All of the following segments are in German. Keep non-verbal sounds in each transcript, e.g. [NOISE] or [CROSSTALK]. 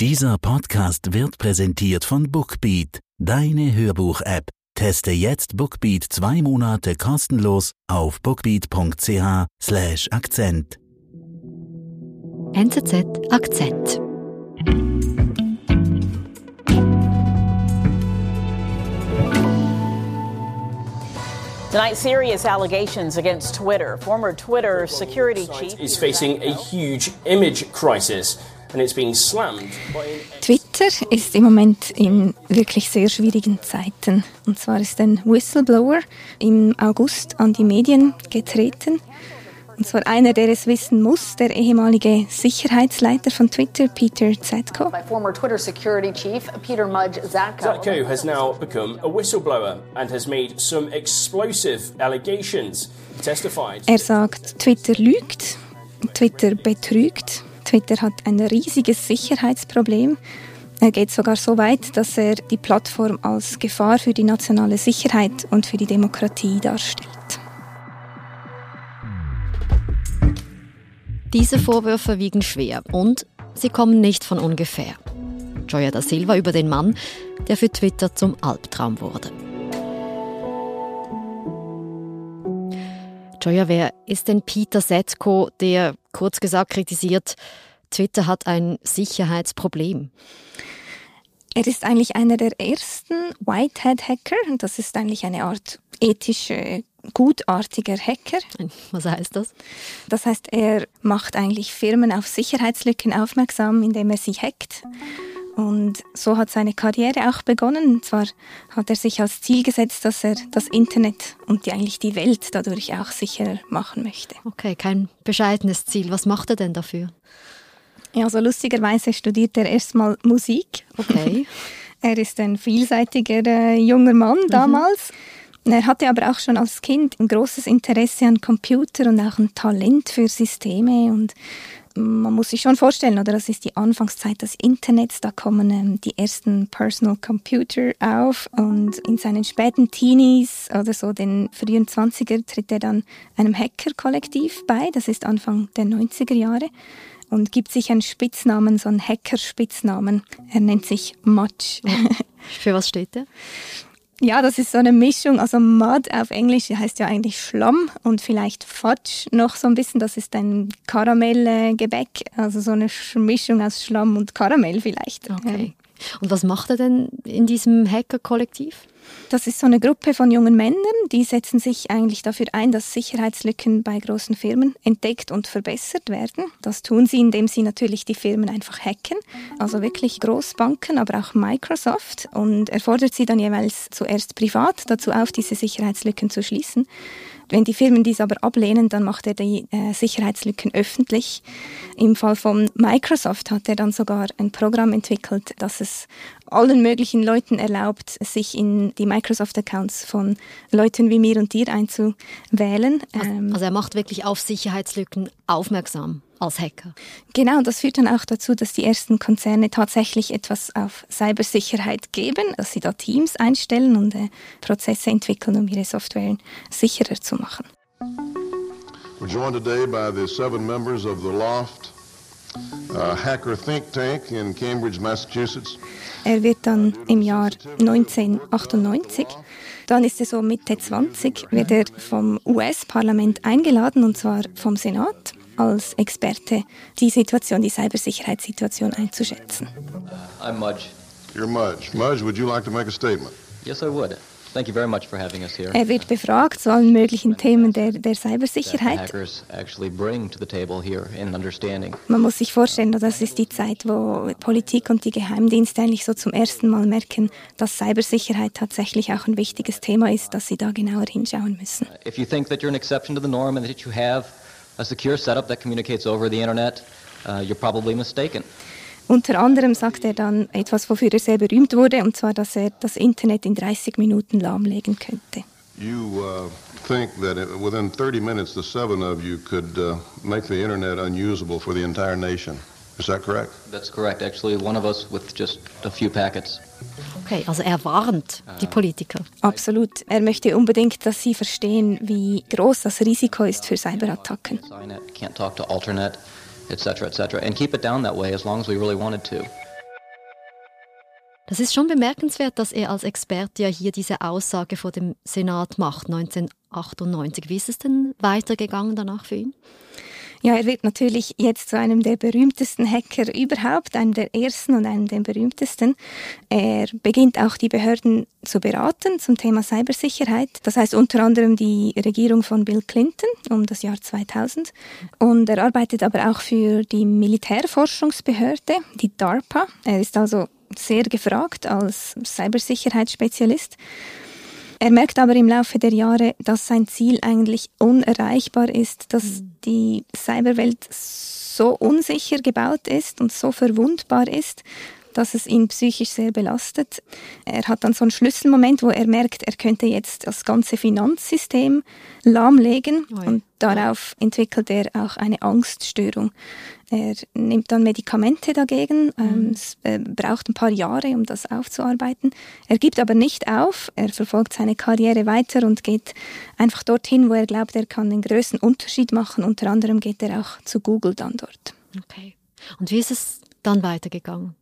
Dieser Podcast wird präsentiert von Bookbeat, deine Hörbuch-App. Teste jetzt Bookbeat zwei Monate kostenlos auf bookbeat.ch/slash Akzent. NZZ Akzent. Tonight, serious allegations against Twitter. Former Twitter security chief is facing a huge image crisis. And it's being slammed by Twitter ist im Moment in wirklich sehr schwierigen Zeiten. Und zwar ist ein Whistleblower im August an die Medien getreten. Und zwar einer, der es wissen muss, der ehemalige Sicherheitsleiter von Twitter, Peter Zatko. by former Twitter security chief Peter Mudge Zatko. Zatko has now become a whistleblower and has made some explosive allegations. He testified. Er sagt, Twitter lügt, Twitter betrügt, Twitter hat ein riesiges Sicherheitsproblem. Er geht sogar so weit, dass er die Plattform als Gefahr für die nationale Sicherheit und für die Demokratie darstellt. Diese Vorwürfe wiegen schwer und sie kommen nicht von ungefähr. Joya da Silva über den Mann, der für Twitter zum Albtraum wurde. Joya, wer ist denn Peter Setko, der kurz gesagt kritisiert, Twitter hat ein Sicherheitsproblem? Er ist eigentlich einer der ersten Whitehead-Hacker. Das ist eigentlich eine Art ethische, gutartiger Hacker. Was heißt das? Das heißt, er macht eigentlich Firmen auf Sicherheitslücken aufmerksam, indem er sie hackt. Und so hat seine Karriere auch begonnen. Und zwar hat er sich als Ziel gesetzt, dass er das Internet und die, eigentlich die Welt dadurch auch sicherer machen möchte. Okay, kein bescheidenes Ziel. Was macht er denn dafür? Ja, also lustigerweise studiert er erstmal Musik. Okay. [LAUGHS] er ist ein vielseitiger äh, junger Mann damals. Er hatte aber auch schon als Kind ein großes Interesse an Computer und auch ein Talent für Systeme und man muss sich schon vorstellen, oder das ist die Anfangszeit des Internets, da kommen ähm, die ersten Personal Computer auf und in seinen späten Teenies oder so den frühen 20er tritt er dann einem Hacker-Kollektiv bei, das ist Anfang der 90er Jahre und gibt sich einen Spitznamen, so einen Hacker-Spitznamen. Er nennt sich Mudge. Für was steht der? [LAUGHS] Ja, das ist so eine Mischung. Also Mud auf Englisch heißt ja eigentlich Schlamm und vielleicht Fudge noch so ein bisschen. Das ist ein Karamellgebäck. Also so eine Mischung aus Schlamm und Karamell vielleicht. Okay. Und was macht er denn in diesem Hacker-Kollektiv? Das ist so eine Gruppe von jungen Männern, die setzen sich eigentlich dafür ein, dass Sicherheitslücken bei großen Firmen entdeckt und verbessert werden. Das tun sie, indem sie natürlich die Firmen einfach hacken. Also wirklich Großbanken, aber auch Microsoft. Und er fordert sie dann jeweils zuerst privat dazu auf, diese Sicherheitslücken zu schließen. Wenn die Firmen dies aber ablehnen, dann macht er die äh, Sicherheitslücken öffentlich. Im Fall von Microsoft hat er dann sogar ein Programm entwickelt, das es allen möglichen Leuten erlaubt, sich in die Microsoft-Accounts von Leuten wie mir und dir einzuwählen. Also, also er macht wirklich auf Sicherheitslücken aufmerksam als Hacker. Genau, und das führt dann auch dazu, dass die ersten Konzerne tatsächlich etwas auf Cybersicherheit geben, dass sie da Teams einstellen und äh, Prozesse entwickeln, um ihre Software sicherer zu machen. We're joined today by the seven members of the Loft uh, Hacker Think Tank in Cambridge, Massachusetts. Er wird dann im Jahr 1998, dann ist er so Mitte 20, wird er vom US-Parlament eingeladen, und zwar vom Senat, als Experte die Situation, die Cybersicherheitssituation einzuschätzen. I'm Mudge. You're Mudge. Mudge, would you like to make a statement? Yes, I would. Thank you very much for having us here. Er wird befragt zu allen möglichen Themen der, der Cybersicherheit. hackers actually bring to the table here in understanding. Man muss sich vorstellen, das ist die Zeit, wo Politik und die Geheimdienste eigentlich so zum ersten Mal merken, dass Cybersicherheit tatsächlich auch ein wichtiges Thema ist, dass sie da genauer hinschauen müssen. If you think that you're an exception to the norm and that you have a secure setup that communicates over the internet, uh, you're probably mistaken. Unter anderem sagt er dann etwas, wofür er sehr berühmt wurde, und zwar, dass er das Internet in 30 Minuten lahmlegen könnte. You uh, think that it, within 30 minutes, the seven of you could uh, make the internet unusable for the entire nation. Is that correct? That's correct. Actually, one of us with just a few packets. Okay, also er warnt die Politiker. Absolut. Er möchte unbedingt, dass sie verstehen, wie groß das Risiko ist für Cyberattacken. Signet, can't talk to Alternet, etc., etc. And keep it down that way as long as we really wanted to. Das ist schon bemerkenswert, dass er als Experte ja hier diese Aussage vor dem Senat macht, 1998. Wie ist es denn weitergegangen danach für ihn? Ja, er wird natürlich jetzt zu einem der berühmtesten Hacker überhaupt, einem der ersten und einem der berühmtesten. Er beginnt auch die Behörden zu beraten zum Thema Cybersicherheit. Das heißt unter anderem die Regierung von Bill Clinton um das Jahr 2000. Und er arbeitet aber auch für die Militärforschungsbehörde, die DARPA. Er ist also sehr gefragt als Cybersicherheitsspezialist. Er merkt aber im Laufe der Jahre, dass sein Ziel eigentlich unerreichbar ist, dass mhm. die Cyberwelt so unsicher gebaut ist und so verwundbar ist, dass es ihn psychisch sehr belastet. Er hat dann so einen Schlüsselmoment, wo er merkt, er könnte jetzt das ganze Finanzsystem lahmlegen oh und darauf entwickelt er auch eine Angststörung. Er nimmt dann Medikamente dagegen. Ähm, mhm. Es äh, braucht ein paar Jahre, um das aufzuarbeiten. Er gibt aber nicht auf. Er verfolgt seine Karriere weiter und geht einfach dorthin, wo er glaubt, er kann den größten Unterschied machen. Unter anderem geht er auch zu Google dann dort. Okay. Und wie ist es dann weitergegangen?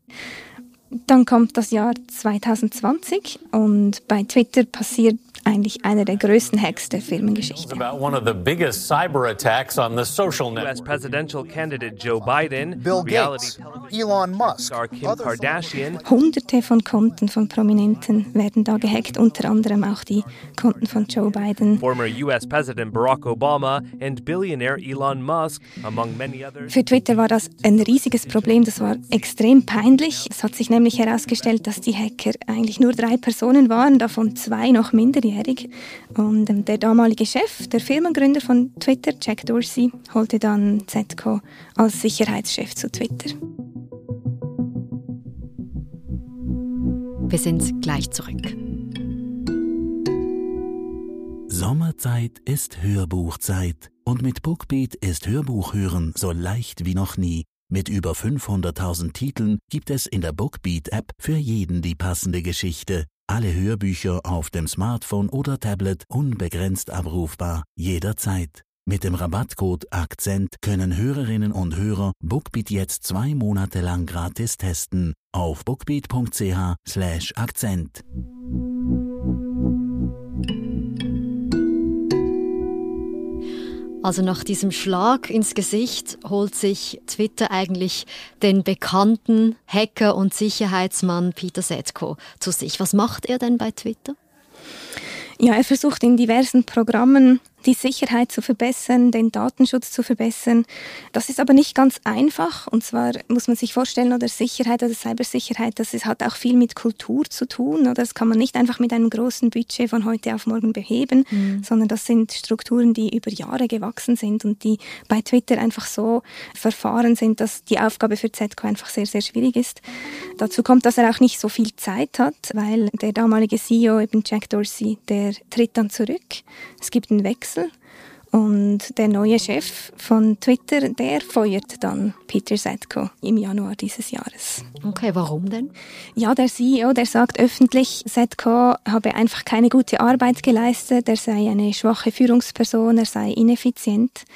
Dann kommt das Jahr 2020 und bei Twitter passiert eigentlich einer der größten Hacks der Firmengeschichte. About one of the biggest cyber attacks on the social network. US presidential candidate Joe Biden, Bill Gates, Elon Musk, Kim Kardashian. Hunderte von Konten von Prominenten werden da gehackt, unter anderem auch die Konten von Joe Biden. Former US President Barack Obama and billionaire Elon Musk, among many others. Für Twitter war das ein riesiges Problem, das war extrem peinlich. Es hat sich nämlich herausgestellt, dass die Hacker eigentlich nur drei Personen waren, davon zwei noch minderjährig. Und ähm, der damalige Chef, der Firmengründer von Twitter, Jack Dorsey, holte dann ZK als Sicherheitschef zu Twitter. Wir sind gleich zurück. Sommerzeit ist Hörbuchzeit und mit Bookbeat ist Hörbuchhören so leicht wie noch nie. Mit über 500.000 Titeln gibt es in der Bookbeat-App für jeden die passende Geschichte alle Hörbücher auf dem Smartphone oder Tablet unbegrenzt abrufbar, jederzeit. Mit dem Rabattcode Akzent können Hörerinnen und Hörer Bookbeat jetzt zwei Monate lang gratis testen auf bookbeat.ch/akzent. Also nach diesem Schlag ins Gesicht holt sich Twitter eigentlich den bekannten Hacker und Sicherheitsmann Peter Setko zu sich. Was macht er denn bei Twitter? Ja, er versucht in diversen Programmen die Sicherheit zu verbessern, den Datenschutz zu verbessern. Das ist aber nicht ganz einfach. Und zwar muss man sich vorstellen, oder Sicherheit oder Cybersicherheit, das ist, hat auch viel mit Kultur zu tun. Oder das kann man nicht einfach mit einem großen Budget von heute auf morgen beheben, mhm. sondern das sind Strukturen, die über Jahre gewachsen sind und die bei Twitter einfach so verfahren sind, dass die Aufgabe für ZK einfach sehr, sehr schwierig ist. Dazu kommt, dass er auch nicht so viel Zeit hat, weil der damalige CEO, eben Jack Dorsey, der tritt dann zurück. Es gibt einen Wechsel Wechsel. Und der neue Chef von Twitter, der feuert dann Peter Setko im Januar dieses Jahres. Okay, warum denn? Ja, der CEO, der sagt öffentlich, Setko habe einfach keine gute Arbeit geleistet, er sei eine schwache Führungsperson, er sei ineffizient.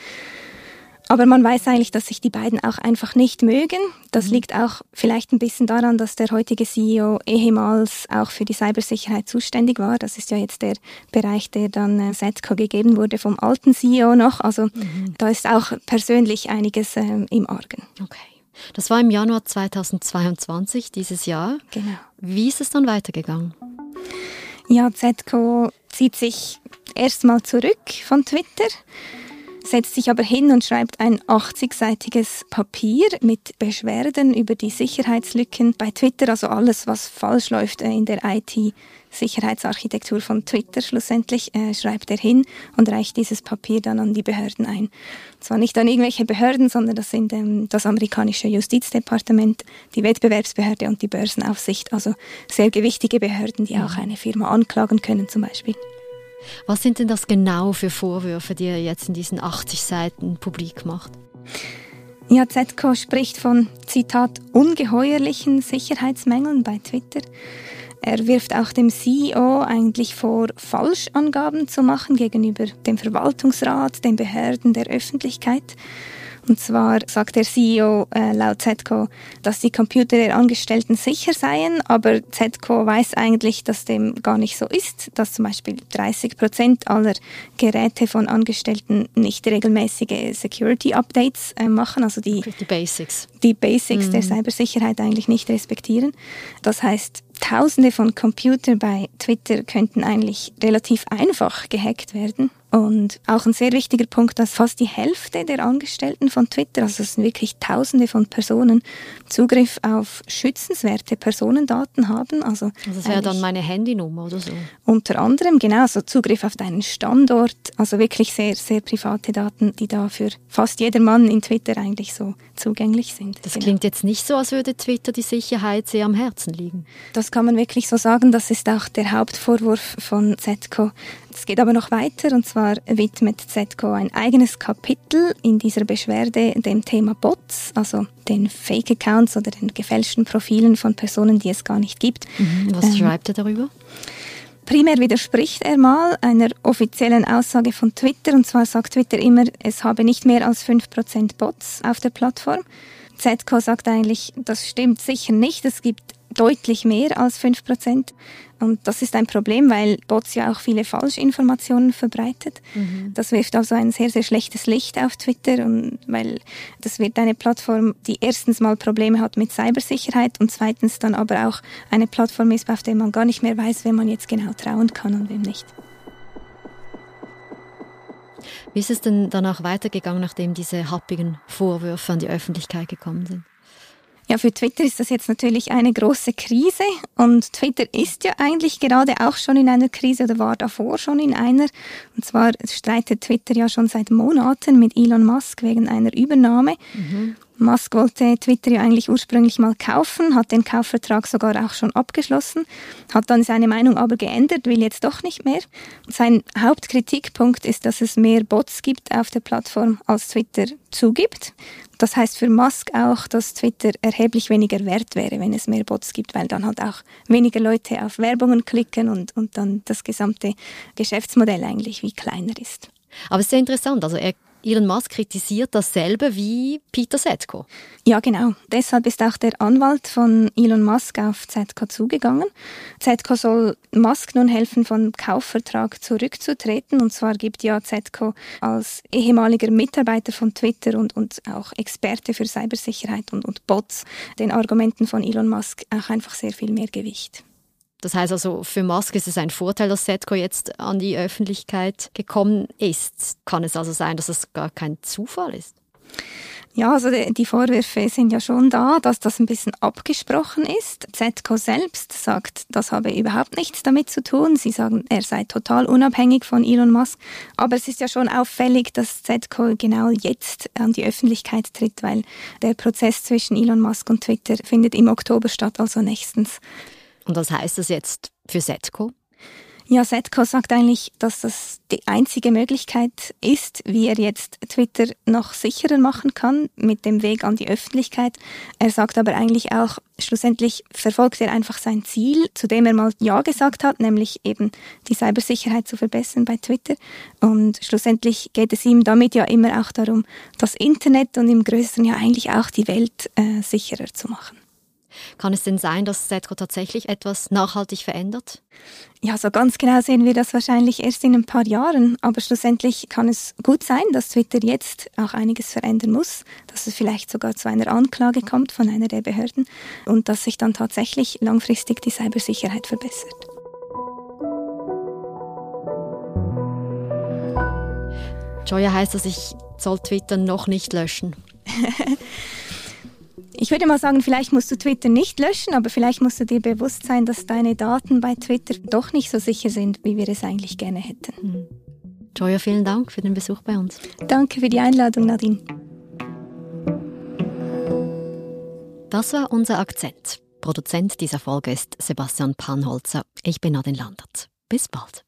Aber man weiß eigentlich, dass sich die beiden auch einfach nicht mögen. Das mhm. liegt auch vielleicht ein bisschen daran, dass der heutige CEO ehemals auch für die Cybersicherheit zuständig war. Das ist ja jetzt der Bereich, der dann äh, Setco gegeben wurde vom alten CEO noch. Also mhm. da ist auch persönlich einiges äh, im Argen. Okay. Das war im Januar 2022, dieses Jahr. Genau. Wie ist es dann weitergegangen? Ja, Zetco zieht sich erstmal zurück von Twitter setzt sich aber hin und schreibt ein 80-seitiges Papier mit Beschwerden über die Sicherheitslücken bei Twitter, also alles, was falsch läuft äh, in der IT. Sicherheitsarchitektur von Twitter schlussendlich äh, schreibt er hin und reicht dieses Papier dann an die Behörden ein. Zwar nicht an irgendwelche Behörden, sondern das sind ähm, das amerikanische Justizdepartement, die Wettbewerbsbehörde und die Börsenaufsicht, also sehr gewichtige Behörden, die auch eine Firma anklagen können zum Beispiel. Was sind denn das genau für Vorwürfe, die er jetzt in diesen 80 Seiten publik macht? Ja, ZK spricht von, Zitat, ungeheuerlichen Sicherheitsmängeln bei Twitter. Er wirft auch dem CEO eigentlich vor, Falschangaben zu machen gegenüber dem Verwaltungsrat, den Behörden, der Öffentlichkeit. Und zwar sagt der CEO äh, laut ZETCO, dass die Computer der Angestellten sicher seien, aber ZETCO weiß eigentlich, dass dem gar nicht so ist, dass zum Beispiel 30 Prozent aller Geräte von Angestellten nicht regelmäßige Security-Updates äh, machen, also die, die Basics, die Basics mhm. der Cybersicherheit eigentlich nicht respektieren. Das heißt, Tausende von Computern bei Twitter könnten eigentlich relativ einfach gehackt werden. Und auch ein sehr wichtiger Punkt, dass fast die Hälfte der Angestellten von Twitter, also es sind wirklich Tausende von Personen, Zugriff auf schützenswerte Personendaten haben. Also, also das wäre dann meine Handynummer oder so. Unter anderem, genau, so Zugriff auf deinen Standort, also wirklich sehr, sehr private Daten, die da für fast jedermann in Twitter eigentlich so zugänglich sind. Das genau. klingt jetzt nicht so, als würde Twitter die Sicherheit sehr am Herzen liegen. Das kann man wirklich so sagen. Das ist auch der Hauptvorwurf von ZCO. Es geht aber noch weiter und zwar widmet ZCO ein eigenes Kapitel in dieser Beschwerde dem Thema Bots, also den Fake-Accounts oder den gefälschten Profilen von Personen, die es gar nicht gibt. Mhm. Was ähm, schreibt er darüber? Primär widerspricht er mal einer offiziellen Aussage von Twitter und zwar sagt Twitter immer, es habe nicht mehr als 5% Bots auf der Plattform. ZCO sagt eigentlich, das stimmt sicher nicht. Es gibt deutlich mehr als 5 Prozent. Und das ist ein Problem, weil Bots ja auch viele Falschinformationen verbreitet. Mhm. Das wirft also ein sehr, sehr schlechtes Licht auf Twitter und weil das wird eine Plattform, die erstens mal Probleme hat mit Cybersicherheit und zweitens dann aber auch eine Plattform ist, auf der man gar nicht mehr weiß, wem man jetzt genau trauen kann und wem nicht. Wie ist es denn danach weitergegangen, nachdem diese happigen Vorwürfe an die Öffentlichkeit gekommen sind? Ja, für Twitter ist das jetzt natürlich eine große Krise und Twitter ist ja eigentlich gerade auch schon in einer Krise oder war davor schon in einer. Und zwar streitet Twitter ja schon seit Monaten mit Elon Musk wegen einer Übernahme. Mhm. Musk wollte Twitter ja eigentlich ursprünglich mal kaufen, hat den Kaufvertrag sogar auch schon abgeschlossen, hat dann seine Meinung aber geändert, will jetzt doch nicht mehr. Sein Hauptkritikpunkt ist, dass es mehr Bots gibt auf der Plattform, als Twitter zugibt. Das heißt für Musk auch, dass Twitter erheblich weniger wert wäre, wenn es mehr Bots gibt, weil dann halt auch weniger Leute auf Werbungen klicken und, und dann das gesamte Geschäftsmodell eigentlich wie kleiner ist. Aber es ist sehr interessant. Also er Elon Musk kritisiert dasselbe wie Peter Zetko. Ja, genau. Deshalb ist auch der Anwalt von Elon Musk auf Zetko zugegangen. Zetko soll Musk nun helfen, vom Kaufvertrag zurückzutreten. Und zwar gibt ja Zetko als ehemaliger Mitarbeiter von Twitter und, und auch Experte für Cybersicherheit und, und Bots den Argumenten von Elon Musk auch einfach sehr viel mehr Gewicht. Das heißt also, für Musk ist es ein Vorteil, dass Setco jetzt an die Öffentlichkeit gekommen ist. Kann es also sein, dass es gar kein Zufall ist? Ja, also die Vorwürfe sind ja schon da, dass das ein bisschen abgesprochen ist. ZCO selbst sagt, das habe überhaupt nichts damit zu tun. Sie sagen, er sei total unabhängig von Elon Musk. Aber es ist ja schon auffällig, dass ZCO genau jetzt an die Öffentlichkeit tritt, weil der Prozess zwischen Elon Musk und Twitter findet im Oktober statt, also nächstens. Und was heißt das jetzt für Setco? Ja, Setco sagt eigentlich, dass das die einzige Möglichkeit ist, wie er jetzt Twitter noch sicherer machen kann mit dem Weg an die Öffentlichkeit. Er sagt aber eigentlich auch, schlussendlich verfolgt er einfach sein Ziel, zu dem er mal Ja gesagt hat, nämlich eben die Cybersicherheit zu verbessern bei Twitter. Und schlussendlich geht es ihm damit ja immer auch darum, das Internet und im Größeren ja eigentlich auch die Welt äh, sicherer zu machen. Kann es denn sein, dass Setco tatsächlich etwas nachhaltig verändert? Ja, so ganz genau sehen wir das wahrscheinlich erst in ein paar Jahren. Aber schlussendlich kann es gut sein, dass Twitter jetzt auch einiges verändern muss, dass es vielleicht sogar zu einer Anklage kommt von einer der Behörden und dass sich dann tatsächlich langfristig die Cybersicherheit verbessert. Joya heißt das, ich soll Twitter noch nicht löschen. [LAUGHS] Ich würde mal sagen, vielleicht musst du Twitter nicht löschen, aber vielleicht musst du dir bewusst sein, dass deine Daten bei Twitter doch nicht so sicher sind, wie wir es eigentlich gerne hätten. Mhm. Joya, vielen Dank für den Besuch bei uns. Danke für die Einladung, Nadine. Das war unser Akzent. Produzent dieser Folge ist Sebastian Panholzer. Ich bin Nadine Landert. Bis bald.